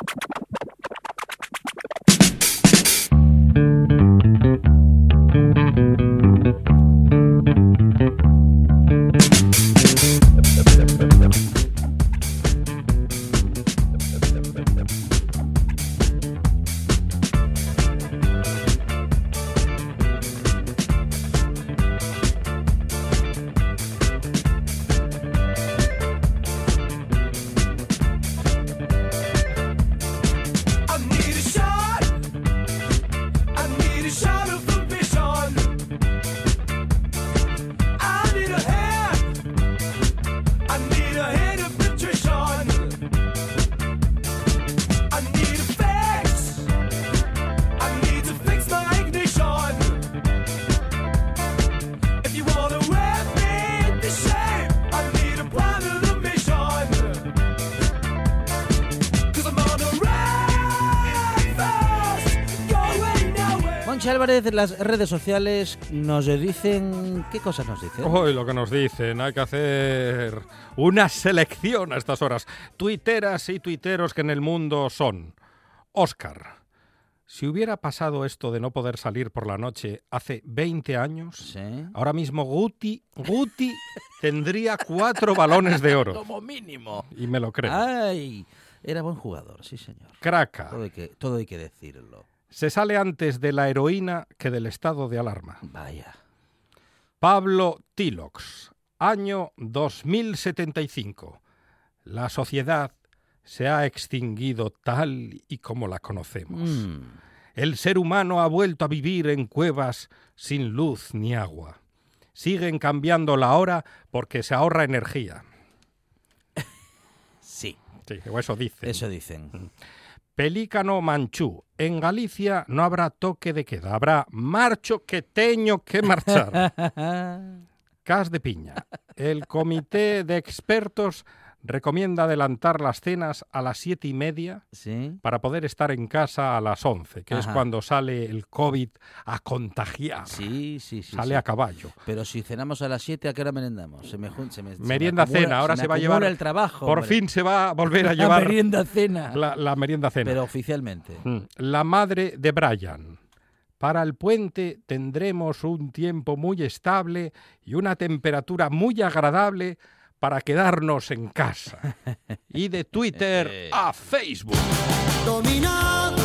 Las redes sociales nos dicen... ¿Qué cosas nos dicen? Hoy lo que nos dicen, hay que hacer una selección a estas horas. Tuiteras y tuiteros que en el mundo son. Oscar, si hubiera pasado esto de no poder salir por la noche hace 20 años, Sí. ahora mismo Guti, Guti tendría cuatro balones de oro. Como mínimo. Y me lo creo. Ay, era buen jugador, sí señor. Craca, Todo hay que, todo hay que decirlo. Se sale antes de la heroína que del estado de alarma. Vaya. Pablo Tilox, año 2075. La sociedad se ha extinguido tal y como la conocemos. Mm. El ser humano ha vuelto a vivir en cuevas sin luz ni agua. Siguen cambiando la hora porque se ahorra energía. Sí, eso dicen. eso dicen. Pelícano Manchú. En Galicia no habrá toque de queda, habrá marcho que teño que marchar. Cas de Piña. El comité de expertos recomienda adelantar las cenas a las siete y media Sí. para poder estar en casa a las 11, que es cuando sale el COVID a contagiar. Sí, sí, sí. sale sí. a caballo. Pero si cenamos a las 7, ¿a qué hora merendamos? Se me, se me, se me Merienda acumula- cena, ahora me se va a llevar- el trabajo. Por hombre. fin se va a volver a La llevar merienda cena. la, la merienda cena. Pero oficialmente. Mm. La madre de Brian. Para el puente tendremos un tiempo muy estable y una temperatura muy agradable para quedarnos en casa. Y de Twitter a Facebook. Dominado,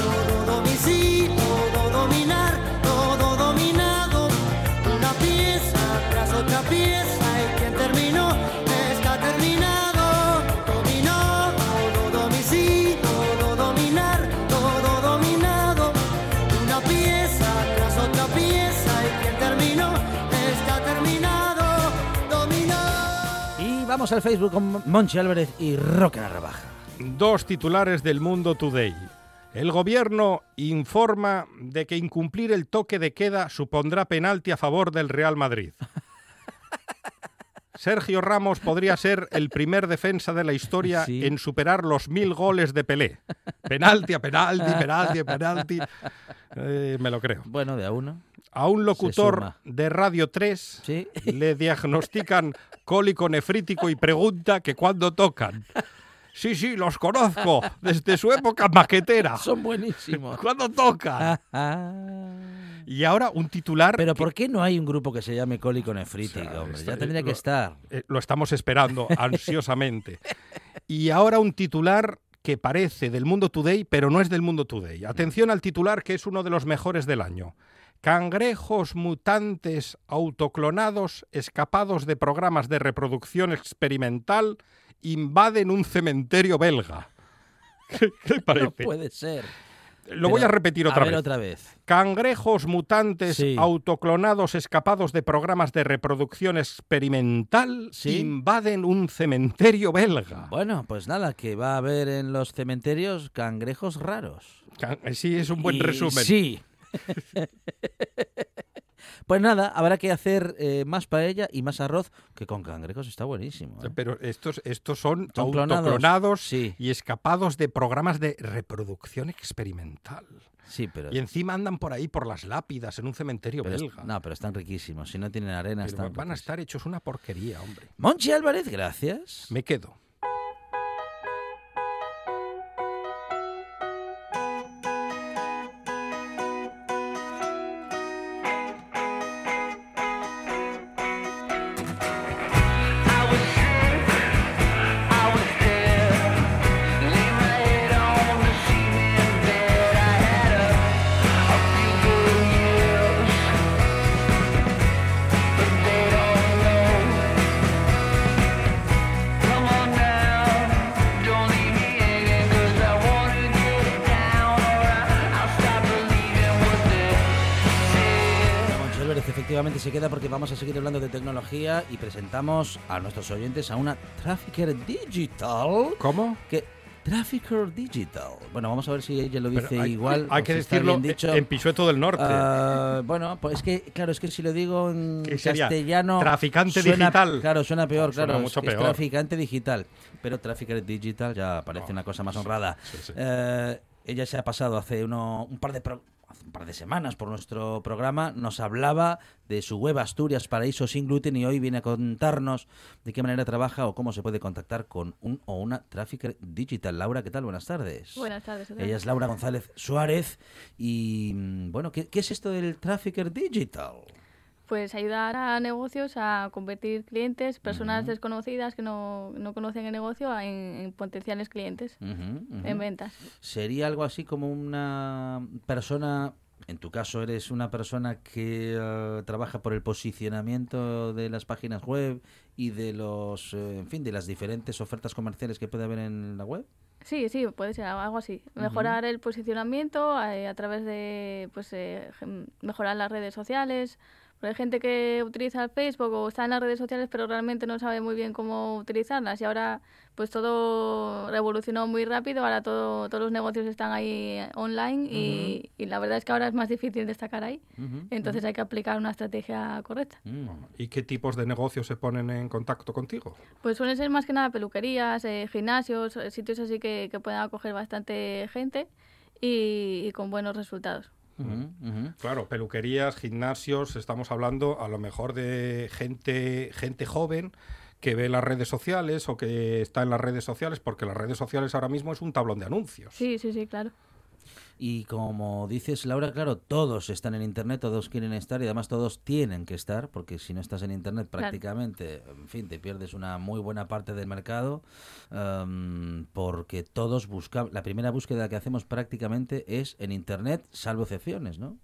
vamos al Facebook con Monchi Álvarez y Roque la rebaja. Dos titulares del Mundo Today. El gobierno informa de que incumplir el toque de queda supondrá penalti a favor del Real Madrid. Sergio Ramos podría ser el primer defensa de la historia Sí. en superar los mil goles de Pelé. Penalti a penalti, penalti a penalti. Eh, me lo creo. Bueno, de a uno. A un locutor de Radio 3 Sí. le diagnostican cólico nefrítico y pregunta que cuándo tocan. Sí, sí, los conozco desde su época maquetera. Son buenísimos. ¿Cuándo toca? Ah, ah. Y ahora un titular. Pero que, ¿por qué no hay un grupo que se llame Cólico Nefrítico, O sea, hombre? está- Ya tendría que estar. eh, lo estamos esperando ansiosamente. Y ahora un titular que parece del Mundo Today, pero no es del Mundo Today. Atención al titular que es uno de los mejores del año. Cangrejos mutantes autoclonados escapados de programas de reproducción experimental invaden un cementerio belga. ¿Qué, qué le No parece? puede ser. Lo voy a repetir a otra ver vez. otra vez. Cangrejos mutantes Sí. autoclonados escapados de programas de reproducción experimental Sí. invaden un cementerio belga. Bueno, pues nada, que va a haber en los cementerios cangrejos raros. Can- eh, Sí, es un buen Y resumen. Sí. pues nada, habrá que hacer eh, más paella y más arroz, que con cangrejos está buenísimo. ¿eh? Pero estos, estos son, Son clonados. autoclonados Sí. y escapados de programas de reproducción experimental. Sí, pero... Y encima andan por ahí por las lápidas en un cementerio pero es- belga. no, pero están riquísimos. Si no tienen arena, Pero están van a estar hechos una porquería, hombre. Monchi Álvarez, gracias. Me quedo. Se queda porque vamos a seguir hablando de tecnología y presentamos a nuestros oyentes a una Trafficker Digital. ¿Cómo? Que Trafficker Digital. Bueno, vamos a ver si ella lo Pero dice hay, igual. hay que si decirlo dicho. en Pisueto del Norte. Ah, bueno, pues es que, claro, es que si lo digo en castellano. Traficante suena- digital. Claro, suena peor, Suena claro. mucho es peor. traficante digital. Pero Trafficker Digital ya parece una cosa más honrada. sí, sí. Eh, ella se ha pasado hace uno, un par de. pro- un par de semanas por nuestro programa, nos hablaba de su web Asturias Paraíso sin gluten y hoy viene a contarnos de qué manera trabaja o cómo se puede contactar con un o una Trafficker Digital. Laura, ¿qué tal? Buenas tardes. Buenas tardes. Ella es Laura González Suárez y mm, bueno, ¿qué, qué es esto del Trafficker Digital? Pues ayudar a negocios a convertir clientes, personas desconocidas que no, no conocen el negocio, en, en potenciales clientes en ventas. Sería algo así como una persona, en tu caso eres una persona que eh, trabaja por el posicionamiento de las páginas web y de los, eh, en fin, de las diferentes ofertas comerciales que puede haber en la web. Sí, sí, puede ser algo así. Mejorar el posicionamiento eh, a través de pues eh, mejorar las redes sociales, Porque hay gente que utiliza el Facebook o está en las redes sociales, pero realmente no sabe muy bien cómo utilizarlas. Y ahora, pues todo revolucionó muy rápido. Ahora todo, todos los negocios están ahí online y, y la verdad es que ahora es más difícil destacar ahí. Entonces hay que aplicar una estrategia correcta. Mm. ¿Y qué tipos de negocios se ponen en contacto contigo? Pues suelen ser más que nada peluquerías, eh, gimnasios, eh, sitios así que, que puedan acoger bastante gente y, y con buenos resultados. Ujú. Claro, peluquerías, gimnasios, estamos hablando a lo mejor de gente, gente joven que ve las redes sociales o que está en las redes sociales, porque las redes sociales ahora mismo es un tablón de anuncios. Sí, sí, sí, claro. Y como dices, Laura, claro, todos están en Internet, todos quieren estar y además todos tienen que estar, porque si no estás en Internet Claro. prácticamente, en fin, te pierdes una muy buena parte del mercado, em, porque todos buscamos, la primera búsqueda que hacemos prácticamente es en Internet, salvo excepciones, ¿no?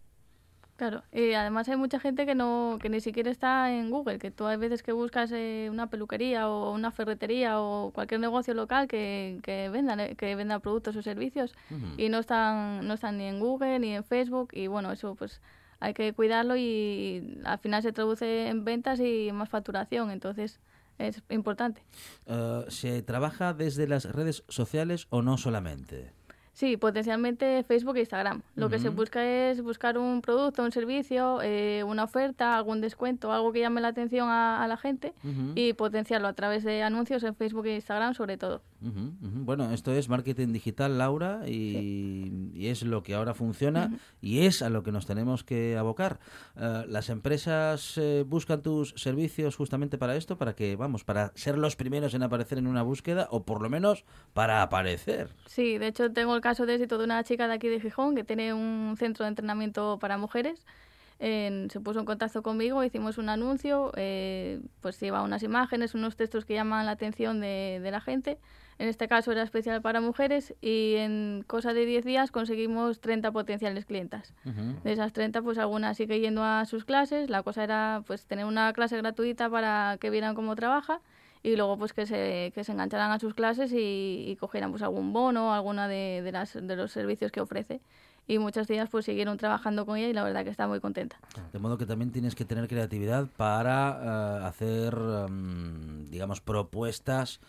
Claro, y además hay mucha gente que no que ni siquiera está en Google, que tú hay veces que buscas eh, una peluquería o una ferretería o cualquier negocio local que, que vendan eh, que venda productos o servicios y no están no están ni en Google ni en Facebook y bueno, eso pues hay que cuidarlo y al final se traduce en ventas y más facturación, entonces es importante. Eh, ¿Se trabaja desde las redes sociales o no solamente? Sí, potencialmente Facebook e Instagram. Lo que se busca es buscar un producto, un servicio, eh, una oferta, algún descuento, algo que llame la atención a, a la gente y potenciarlo a través de anuncios en Facebook e Instagram sobre todo. Ujú. Bueno, esto es marketing digital, Laura, y, y es lo que ahora funciona y es a lo que nos tenemos que abocar. Eh, las empresas eh, buscan tus servicios justamente para esto, para que, vamos, para ser los primeros en aparecer en una búsqueda o por lo menos para aparecer. Sí, de hecho tengo el caso de éxito de una chica de aquí de Gijón que tiene un centro de entrenamiento para mujeres. Se puso en contacto conmigo, hicimos un anuncio, eh, pues lleva unas imágenes, unos textos que llaman la atención de, de la gente. En este caso era especial para mujeres y en cosa de 10 días conseguimos 30 potenciales clientas. Ujú. De esas 30, pues algunas sigue yendo a sus clases. La cosa era pues tener una clase gratuita para que vieran cómo trabaja y luego pues que se, que se engancharan a sus clases y, y cogieran pues algún bono, alguna de, de, las, de los servicios que ofrece. Y muchas de ellas pues siguieron trabajando con ella y la verdad que está muy contenta. De modo que también tienes que tener creatividad para eh, hacer, em, digamos, propuestas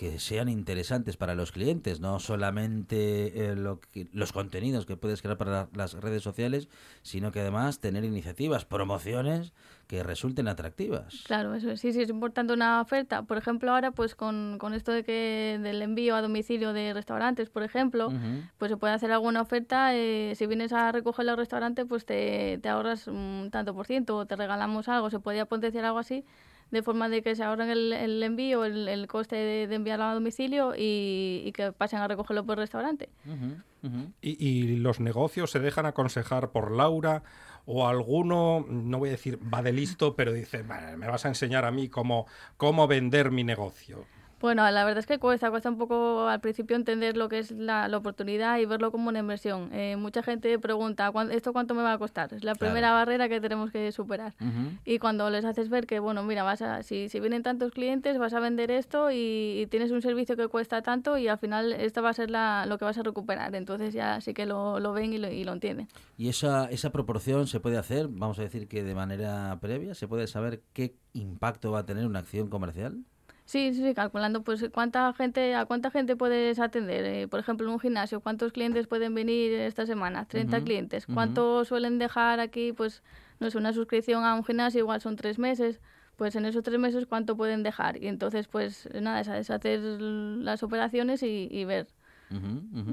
que sean interesantes para los clientes, no solamente eh, lo que- los contenidos que puedes crear para las redes sociales, sino que además tener iniciativas, promociones que resulten atractivas. Claro, eso es. sí, sí, es importante una oferta. Por ejemplo, ahora pues con, con esto de que del envío a domicilio de restaurantes, por ejemplo, pues se puede hacer alguna oferta. eh, si vienes a recogerlo al restaurante, pues te, te ahorras un tanto por ciento o te regalamos algo. Se podría potenciar algo así, de forma de que se ahorren el, el envío, el, el coste de, de enviarlo a domicilio y, y que pasen a recogerlo por el restaurante. ¿Y, y los negocios se dejan aconsejar por Laura? ¿O alguno, no voy a decir va de listo, pero dice, "Bueno, me vas a enseñar a mí cómo, cómo vender mi negocio? Bueno, la verdad es que cuesta, cuesta un poco al principio entender lo que es la, la oportunidad y verlo como una inversión. Eh, mucha gente pregunta, "¿Cuán- ¿esto cuánto me va a costar? Es la Claro. primera barrera que tenemos que superar. Y cuando les haces ver que, bueno, mira, vas a, si, si vienen tantos clientes, vas a vender esto y, y tienes un servicio que cuesta tanto y al final esta va a ser la, lo que vas a recuperar. Entonces ya sí que lo, lo ven y lo, y lo entienden. Y esa, esa proporción se puede hacer, vamos a decir que de manera previa, se puede saber qué impacto va a tener una acción comercial. Sí, sí, sí, calculando pues cuánta gente, a cuánta gente puedes atender. Eh, por ejemplo, en un gimnasio, ¿cuántos clientes pueden venir esta semana? 30 Ujú, clientes. ¿Cuánto suelen dejar aquí? Pues, no sé, una suscripción a un gimnasio igual son tres meses. Pues en esos tres meses, ¿cuánto pueden dejar? Y entonces, pues nada, es hacer las operaciones y, y ver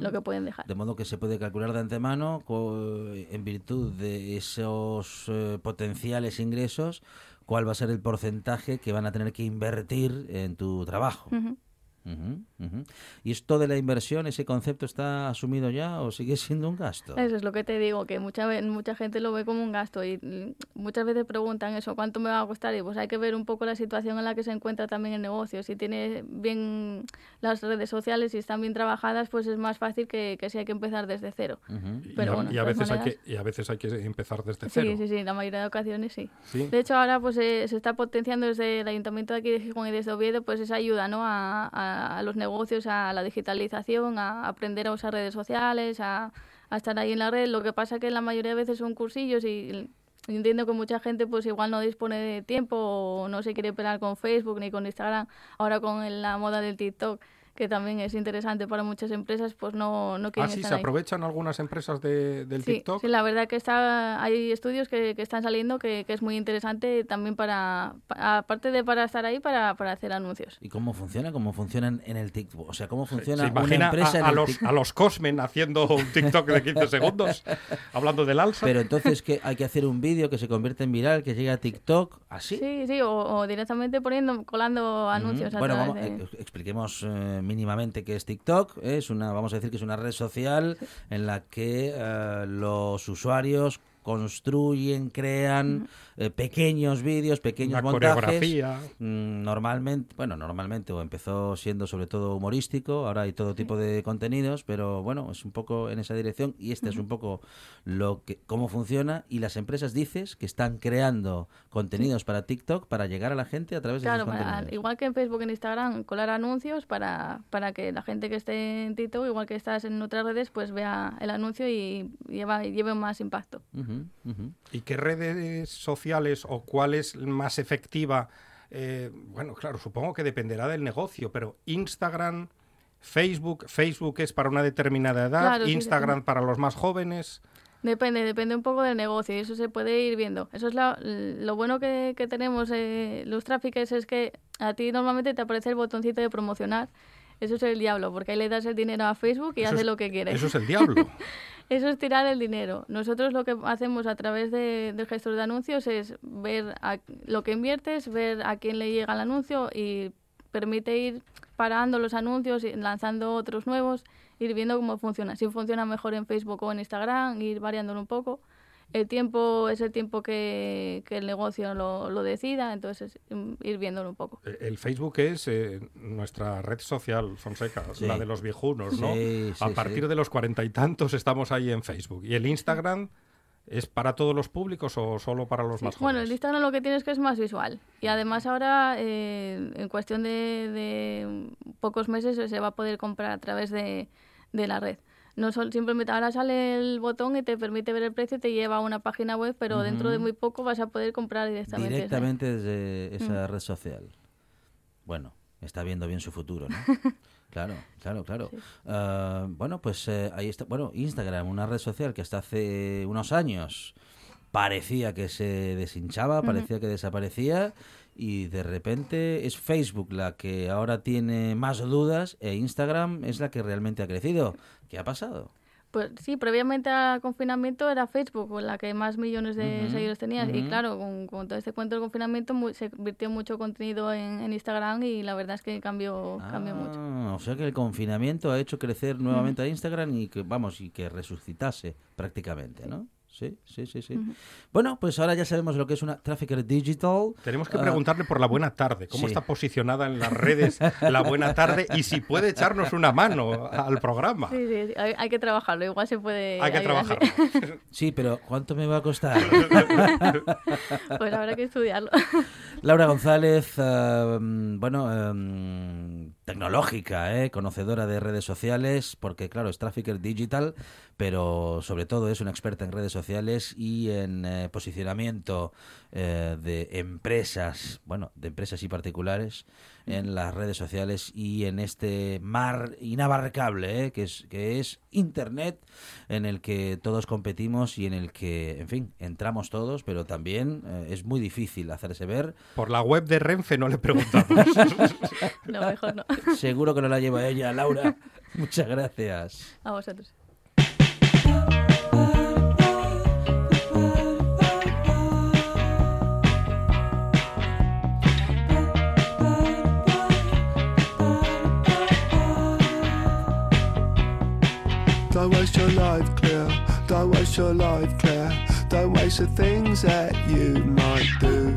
Lo que pueden dejar. De modo que se puede calcular de antemano, co- en virtud de esos eh, potenciales ingresos, cuál va a ser el porcentaje que van a tener que invertir en tu trabajo. Ujú. Ujú, ujú. ¿Y esto de la inversión, ese concepto está asumido ya o sigue siendo un gasto? Eso es lo que te digo, que mucha, ve- mucha gente lo ve como un gasto y mm, muchas veces preguntan eso, ¿cuánto me va a costar? Y pues hay que ver un poco la situación en la que se encuentra también el negocio. Si tiene bien las redes sociales y están bien trabajadas, pues es más fácil que, que si hay que empezar desde cero. Y, Pero a, bueno, y a de todas veces hay que, y a veces hay que empezar desde cero. Sí, sí, sí, la mayoría de ocasiones sí. Sí. De hecho, ahora pues eh, se está potenciando desde el Ayuntamiento de aquí de Gijón y desde Oviedo pues esa ayuda ¿no? a, a- a los negocios, a la digitalización, a aprender a usar redes sociales, a, estar ahí en la red. Lo que pasa que la mayoría de veces son cursillos y entiendo que mucha gente pues igual no dispone de tiempo o no se quiere pelar con Facebook ni con Instagram, ahora con la moda del TikTok, que también es interesante para muchas empresas, pues no, no Ah, quieren sí, estar se ahí. aprovechan algunas empresas de- del Sí, TikTok. sí, la verdad que está, hay estudios que, que están saliendo que, que es muy interesante también para, pa- aparte de para estar ahí, para, para hacer anuncios. ¿Y cómo funciona? ¿Cómo funcionan en el TikTok? O sea, ¿cómo Se funciona una empresa a, en a el los, TikTok? a los Cosmen haciendo un TikTok de 15 segundos, hablando del alza. Pero entonces que hay que hacer un vídeo que se convierte en viral, que llegue a TikTok, así. Sí, sí, o, o directamente poniendo, colando anuncios. a Bueno, vamos, de- eh, expliquemos eh, mínimamente qué es TikTok. Es una, vamos a decir que es una red social en la que eh, los usuarios construyen, crean eh, pequeños vídeos, pequeños Una montajes. coreografía. Mm, Normalmente, bueno, normalmente o empezó siendo sobre todo humorístico, ahora hay todo tipo de contenidos, pero bueno, es un poco en esa dirección y este es un poco lo que cómo funciona y las empresas dices que están creando contenidos para TikTok para llegar a la gente a través de Claro, esos para- contenidos. igual que en Facebook, en Instagram, colar anuncios para, para que la gente que esté en TikTok, igual que estás en otras redes, pues vea el anuncio y lleva, lleve más impacto. Ujú, ujú. ¿Y qué redes sociales o cuál es más efectiva? Eh, bueno, claro, supongo que dependerá del negocio, pero Instagram, Facebook, Facebook es para una determinada edad, Claro, sí, sí. Instagram para los más jóvenes. Depende, depende un poco del negocio y eso se puede ir viendo. Eso es la- lo bueno que, que tenemos eh, los tráficos es que a ti normalmente te aparece el botoncito de promocionar. Eso es el diablo, porque ahí le das el dinero a Facebook y Eso hace es- lo que quiere. Eso es el diablo. Eso es tirar el dinero. Nosotros lo que hacemos a través de- del gestor de anuncios es ver a- lo que inviertes, ver a quién le llega el anuncio y permite ir parando los anuncios lanzando otros nuevos, ir viendo cómo funciona. Si funciona mejor en Facebook o en Instagram, ir variándolo un poco. El tiempo es el tiempo que, que el negocio lo, lo decida, entonces es, mm, ir viéndolo un poco. Eh, El Facebook es eh, nuestra red social, Fonseca, Sí. la de los viejunos, ¿no? Sí, sí, a partir sí. de los cuarenta y tantos estamos ahí en Facebook. ¿Y el Instagram es para todos los públicos o solo para los Sí, más Bueno, jóvenes? el Instagram lo que tienes que es más visual. Y además ahora, eh, en cuestión de, de pocos meses, se va a poder comprar a través de, de la red. No sol- simplemente ahora sale el botón y te permite ver el precio y te lleva a una página web, pero dentro de muy poco vas a poder comprar directamente. ahí. Directamente desde esa Mm. red social. Bueno, está viendo bien su futuro, ¿no? Claro, claro, claro. Ah, bueno, pues eh, ahí está. Bueno, Instagram, una red social que hasta hace unos años parecía que se deshinchaba, parecía que desaparecía y de repente es Facebook la que ahora tiene más dudas e Instagram es la que realmente ha crecido. ¿Qué ha pasado? Pues sí, previamente al confinamiento era Facebook con la que más millones de seguidores tenías. Y claro, con, con todo este cuento del confinamiento se virtió mucho contenido en, en Instagram y la verdad es que cambió, cambió mucho. Ah, O sea que el confinamiento ha hecho crecer nuevamente a Instagram y que, vamos, y que resucitase prácticamente, ¿no? Sí, sí, sí, sí. Bueno, pues ahora ya sabemos lo que es una trafficker digital. Tenemos que Ah, preguntarle por la buena tarde, cómo sí. está posicionada en las redes la buena tarde y si puede echarnos una mano al programa. Sí, sí, sí, hay, hay que trabajarlo, igual se puede. Hay que trabajarlo. Sí, pero ¿cuánto me va a costar? Pues habrá que estudiarlo. Laura González, mm, bueno, eh, tecnológica, eh, conocedora de redes sociales, porque claro, es trafficker digital, pero sobre todo es una experta en redes sociales y en eh, posicionamiento eh, de empresas, bueno, de empresas y particulares en las redes sociales y en este mar inabarcable eh, que es que es Internet, en el que todos competimos y en el que, en fin, entramos todos, pero también eh, es muy difícil hacerse ver. Por la web de Renfe no le preguntamos. No, mejor no. Seguro que no la lleva ella, Laura. Muchas gracias. A vosotros. Life, Claire. Don't waste your life, Claire. Don't waste the things that you might do.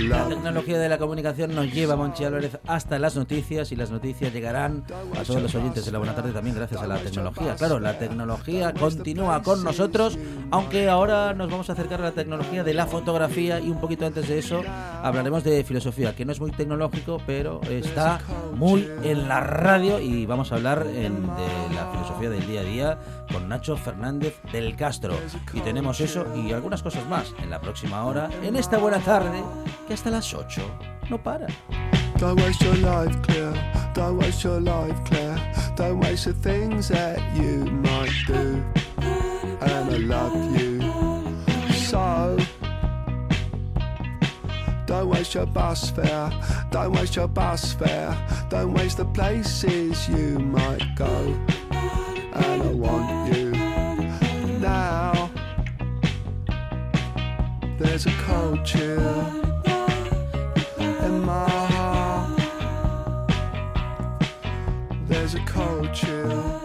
Love tecnología de la comunicación nos lleva Monchi Álvarez hasta las noticias y las noticias llegarán a todos los oyentes de la buena tarde también gracias a la tecnología. Claro, la tecnología continúa con nosotros, aunque ahora nos vamos a acercar a la tecnología de la fotografía y un poquito antes de eso hablaremos de filosofía, que no es muy tecnológico, pero está muy en la radio y vamos a hablar en- de la filosofía del día a día con Nacho Fernández del Castro. Y tenemos eso y algunas cosas más en la próxima hora, en esta buena tarde, que hasta las 8 no para. Don't waste your life, Claire. Don't waste your life, Claire. Don't waste the things that you might do. And I love you so. Don't waste your bus fare. Don't waste your bus fare. Don't waste the places you might go. And I want you now. There's a cold chill my heart. There's a cold chill